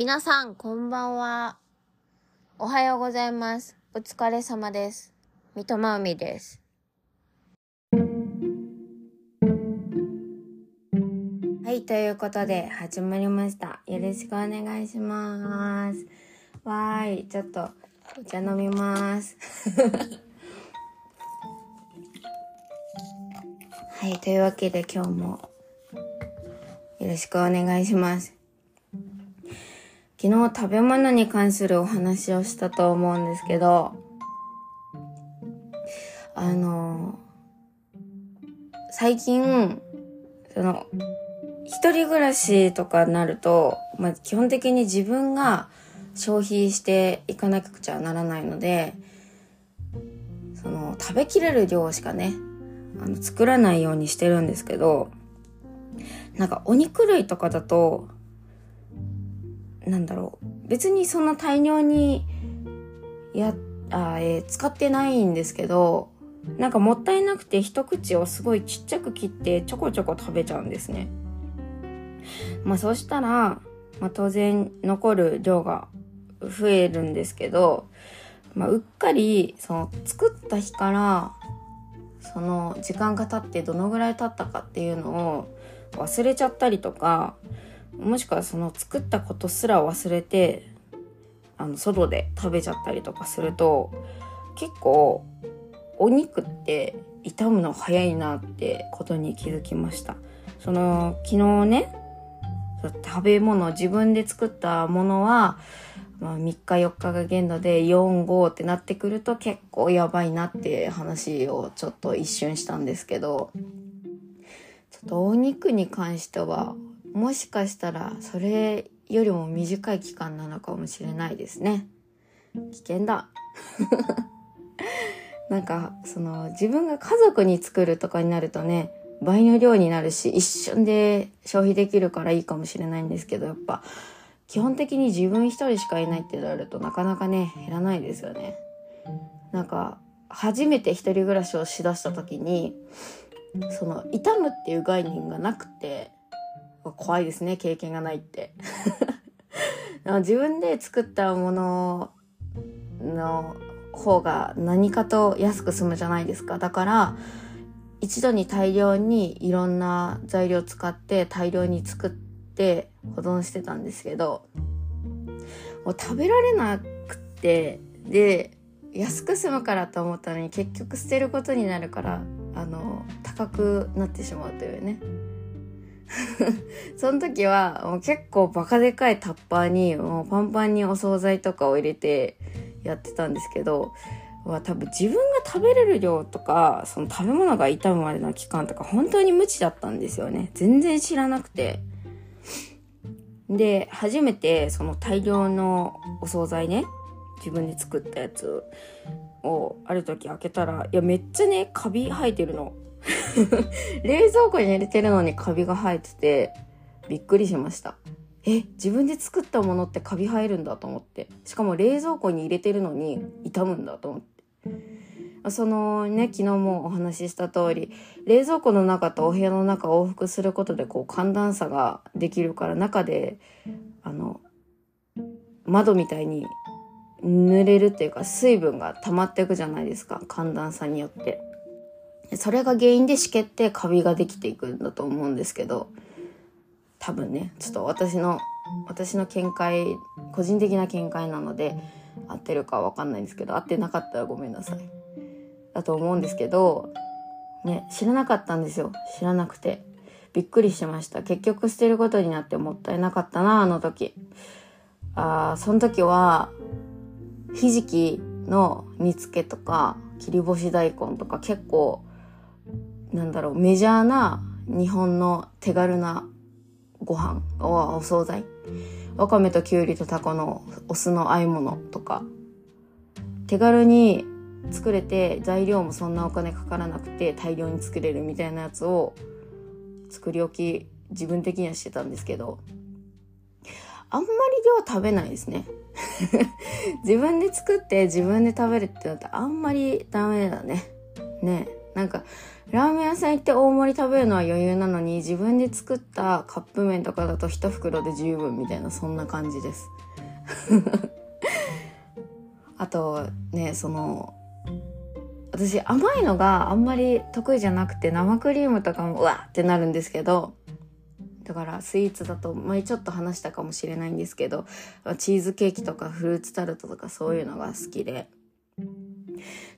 皆さん、こんばんは。おはようございます。お疲れ様です。三笘海です。はい、ということで、始まりました。よろしくお願いします。わーい、ちょっと、お茶飲みます。はい、というわけで今日も、よろしくお願いします。昨日食べ物に関するお話をしたと思うんですけど、あの、最近、その、一人暮らしとかになると、まあ、基本的に自分が消費していかなくちゃならないので、その、食べきれる量しかね、あの、作らないようにしてるんですけど、なんかお肉類とかだと、なんだろう。別にそんな大量に、や、あえー使ってないんですけど、なんかもったいなくて一口をすごいちっちゃく切ってちょこちょこ食べちゃうんですね。まあそうしたら、まあ当然残る量が増えるんですけど、まあうっかり、その作った日から、その時間が経ってどのぐらい経ったかっていうのを忘れちゃったりとか、もしくはその作ったことすら忘れてあの外で食べちゃったりとかすると結構お肉って傷むの早いなってことに気づきました。その昨日ね食べ物自分で作ったものは、まあ、3日4日が限度で45ってなってくると結構やばいなって話をちょっと一瞬したんですけどちょっとお肉に関してはもしかしたらそれよりも短い期間なのかもしれないですね。危険だ。なんか、その自分が家族に作るとかになるとね、倍の量になるし、一瞬で消費できるからいいかもしれないんですけど、やっぱ、基本的に自分一人しかいないってなるとなかなかね、減らないですよね。なんか、初めて一人暮らしをしだした時に、その、傷むっていう概念がなくて、怖いですね経験がないって。自分で作ったものの方が何かと安く済むじゃないですか。だから一度に大量にいろんな材料使って大量に作って保存してたんですけどもう食べられなくってで安く済むからと思ったのに結局捨てることになるからあの高くなってしまうというね。その時はもう結構バカでかいタッパーにもうパンパンにお惣菜とかを入れてやってたんですけど、は多分自分が食べれる量とか、その食べ物が傷むまでの期間とか本当に無知だったんですよね。全然知らなくて。で、初めてその大量のお惣菜ね、自分で作ったやつをある時開けたら、いやめっちゃね、カビ生えてるの。冷蔵庫に入れてるのにカビが生えててびっくりしました。え自分で作ったものってカビ生えるんだと思って。しかも冷蔵庫に入れてるのに傷むんだと思って。そのね昨日もお話しした通り冷蔵庫の中とお部屋の中往復することでこう寒暖差ができるから中であの窓みたいに濡れるっていうか水分が溜まっていくじゃないですか。寒暖差によって。それが原因で湿気ってカビができていくんだと思うんですけど、多分ね、ちょっと私の、私の見解、個人的な見解なので、合ってるかわかんないんですけど、合ってなかったらごめんなさい。だと思うんですけど、ね、知らなかったんですよ。知らなくて。びっくりしました。結局捨てることになってもったいなかったな、あの時。あーその時は、ひじきの煮付けとか、切り干し大根とか結構、なんだろう、メジャーな日本の手軽なご飯、おお惣菜。わかめときゅうりとタコのお酢の和え物とか。手軽に作れて材料もそんなお金かからなくて大量に作れるみたいなやつを作り置き自分的にはしてたんですけど、あんまり量食べないですね。自分で作って自分で食べるってなったらあんまりダメだね。ねなんか、ラーメン屋さん行って大盛り食べるのは余裕なのに自分で作ったカップ麺とかだと一袋で十分みたいなそんな感じです。あとねその私甘いのがあんまり得意じゃなくて生クリームとかもうわってなるんですけどだからスイーツだと前ちょっと話したかもしれないんですけどチーズケーキとかフルーツタルトとかそういうのが好きで。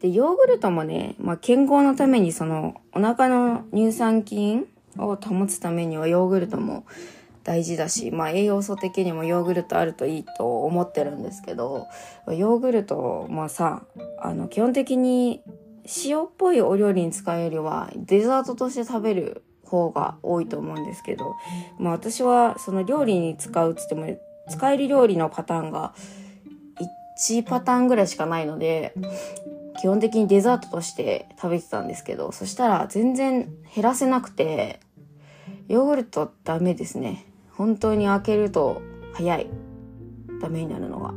でヨーグルトもね、まあ、健康のためにそのお腹の乳酸菌を保つためにはヨーグルトも大事だし、まあ、栄養素的にもヨーグルトあるといいと思ってるんですけどヨーグルトもさあの基本的に塩っぽいお料理に使うよりはデザートとして食べる方が多いと思うんですけど、まあ私はその料理に使うっつっても使える料理のパターンが1パターンぐらいしかないので、基本的にデザートとして食べてたんですけど、そしたら全然減らせなくて、ヨーグルトダメですね。本当に開けると早い。ダメになるのが。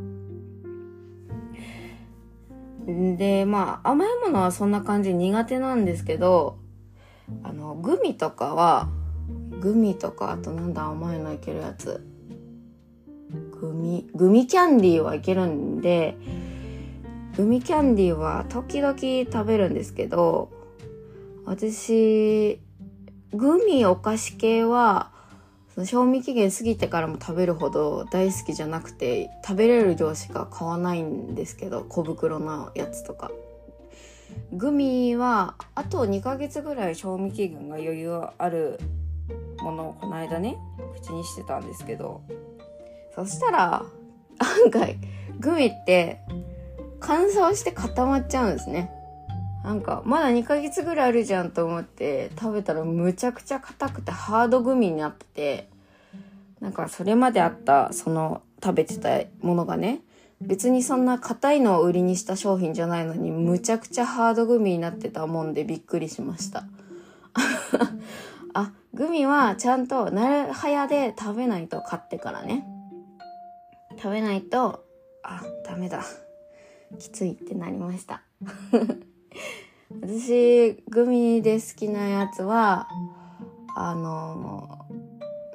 で、まあ甘いものはそんな感じ苦手なんですけど、あの、グミとかは、グミとか、あとなんだ甘いのいけるやつ。グミ、グミキャンディーはいけるんで、グミキャンディーは時々食べるんですけど、私、グミお菓子系は、その賞味期限過ぎてからも食べるほど大好きじゃなくて、食べれる量しか買わないんですけど、小袋のやつとか。グミはあと2ヶ月ぐらい賞味期限が余裕あるものをこの間ね口にしてたんですけどそしたら案外グミって乾燥して固まっちゃうんですね。なんかまだ2ヶ月ぐらいあるじゃんと思って食べたらむちゃくちゃ硬くてハードグミになっててなんかそれまであったその食べてたものがね別にそんな硬いのを売りにした商品じゃないのにむちゃくちゃハードグミになってたもんでびっくりしました。あグミはちゃんとなるはやで食べないと買ってからね。食べないとあダメだきついってなりました 私グミで好きなやつはあの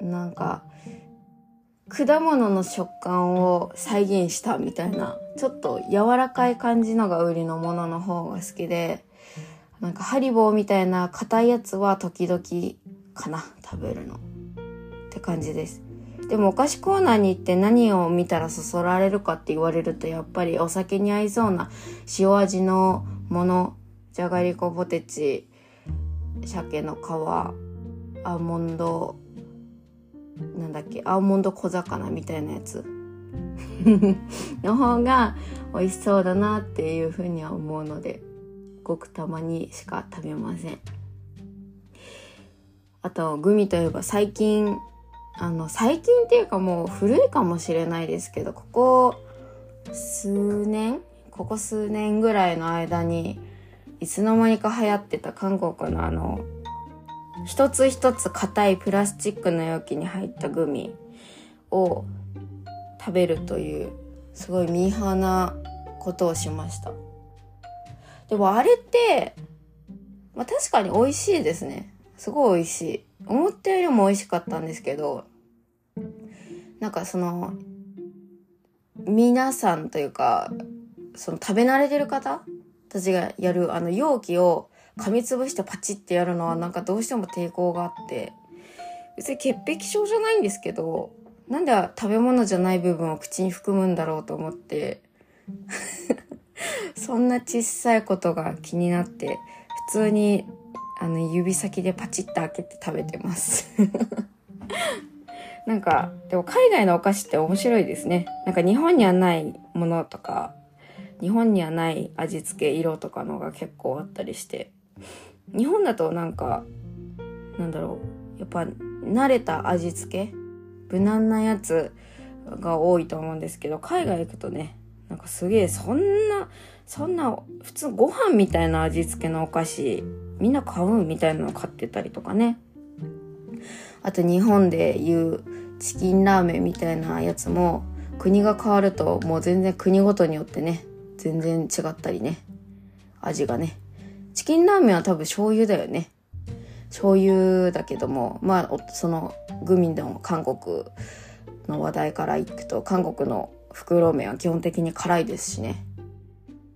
なんか果物の食感を再現したみたいな、ちょっと柔らかい感じのが売りのものの方が好きで、なんかハリボーみたいな硬いやつは時々かな、食べるの。って感じです。でもお菓子コーナーに行って何を見たらそそられるかって言われるとやっぱりお酒に合いそうな塩味のもの、じゃがりこポテチ、鮭の皮、アーモンド、なんだっけ、アーモンド小魚みたいなやつ の方が美味しそうだなっていうふうには思うので、ごくたまにしか食べません。あと、グミといえば最近、あの、最近っていうかもう古いかもしれないですけど、ここ数年ここ数年ぐらいの間に、いつの間にか流行ってた韓国のあの、一つ一つ硬いプラスチックの容器に入ったグミを食べるというすごいミーハーなことをしました。でもあれってまあ確かに美味しいですね。すごい美味しい。思ったよりも美味しかったんですけどなんかその皆さんというかその食べ慣れてる方たちがやるあの容器を噛みつぶしてパチってやるのはなんかどうしても抵抗があって、別に潔癖症じゃないんですけど、なんで食べ物じゃない部分を口に含むんだろうと思って、そんな小さいことが気になって、普通にあの指先でパチッと開けて食べてます。なんか、でも海外のお菓子って面白いですね。なんか日本にはないものとか、日本にはない味付け、色とかのが結構あったりして、日本だとなんかなんだろう。やっぱ慣れた味付け？無難なやつが多いと思うんですけど海外行くとねなんかすげえそんなそんな普通ご飯みたいな味付けのお菓子みんな買うみたいなの買ってたりとかねあと日本でいうチキンラーメンみたいなやつも国が変わるともう全然国ごとによってね全然違ったりね味がねチキンラーメンは多分醤油だよね。醤油だけども、まあ、そのグミの韓国の話題からいくと、韓国の袋麺は基本的に辛いですしね。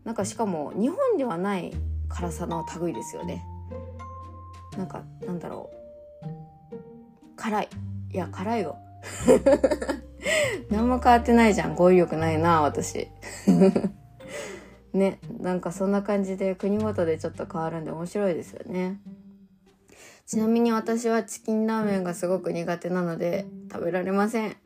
なんかしかも日本ではない辛さの類ですよね。なんか、なんだろう。辛い。いや、辛いよ。何も変わってないじゃん。語彙力ないな、私。ね、なんかそんな感じで国ごとでちょっと変わるんで面白いですよね。ちなみに私はチキンラーメンがすごく苦手なので食べられません。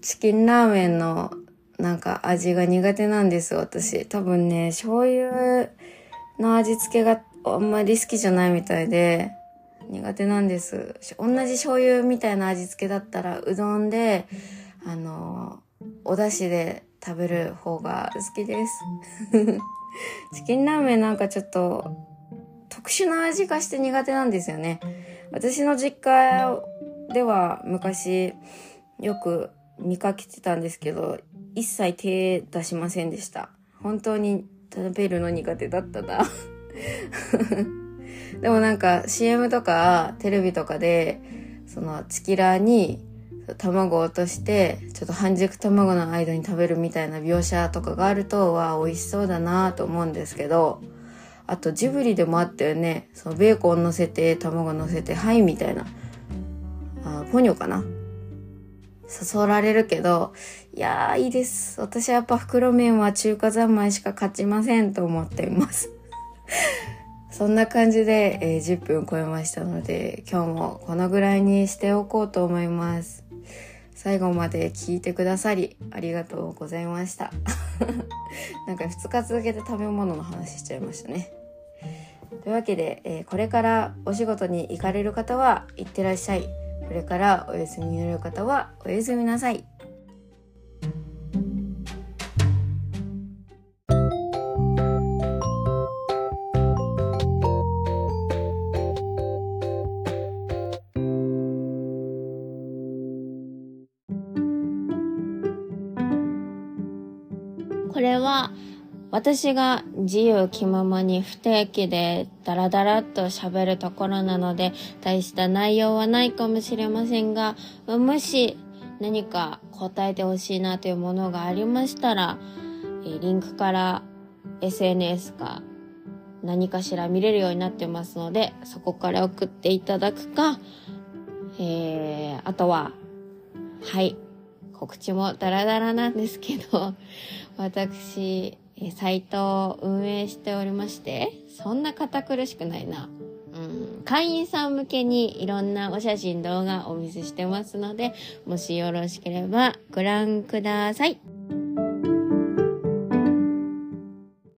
チキンラーメンのなんか味が苦手なんです、私。多分ね、醤油の味付けがあんまり好きじゃないみたいで、苦手なんです。同じ醤油みたいな味付けだったら、うどんで、あの、お出汁で食べる方が好きです。チキンラーメンなんかちょっと特殊な味がして苦手なんですよね。私の実家では昔よく見かけてたんですけど、一切手出しませんでした。本当に食べるの苦手だったな。でもなんか CM とかテレビとかで、そのチキラーに卵を落として、ちょっと半熟卵の間に食べるみたいな描写とかがあると、は美味しそうだなと思うんですけど、あとジブリでもあったよね。そのベーコン乗せて、卵乗せて、はいみたいな。あ、ポニョかな誘られるけど、いやーいいです。私はやっぱ袋麺は中華三昧しか勝ちませんと思っています。そんな感じで、えー、10分超えましたので、今日もこのぐらいにしておこうと思います。最後まで聞いてくださりありがとうございました。なんか2日続けて食べ物の話しちゃいましたね。というわけで、えー、これからお仕事に行かれる方は行ってらっしゃい。これからお休みになる方はおやすみなさい。これは私が自由気ままに不定期でダラダラっと喋るところなので大した内容はないかもしれませんが、もし何か答えてほしいなというものがありましたら、リンクから SNS か何かしら見れるようになってますので、そこから送っていただくか、えー、あとは、はい、告知もダラダラなんですけど、私、サイトを運営しておりまして、そんな堅苦しくないな。うん、会員さん向けにいろんなお写真動画お見せしてますので、もしよろしければご覧ください。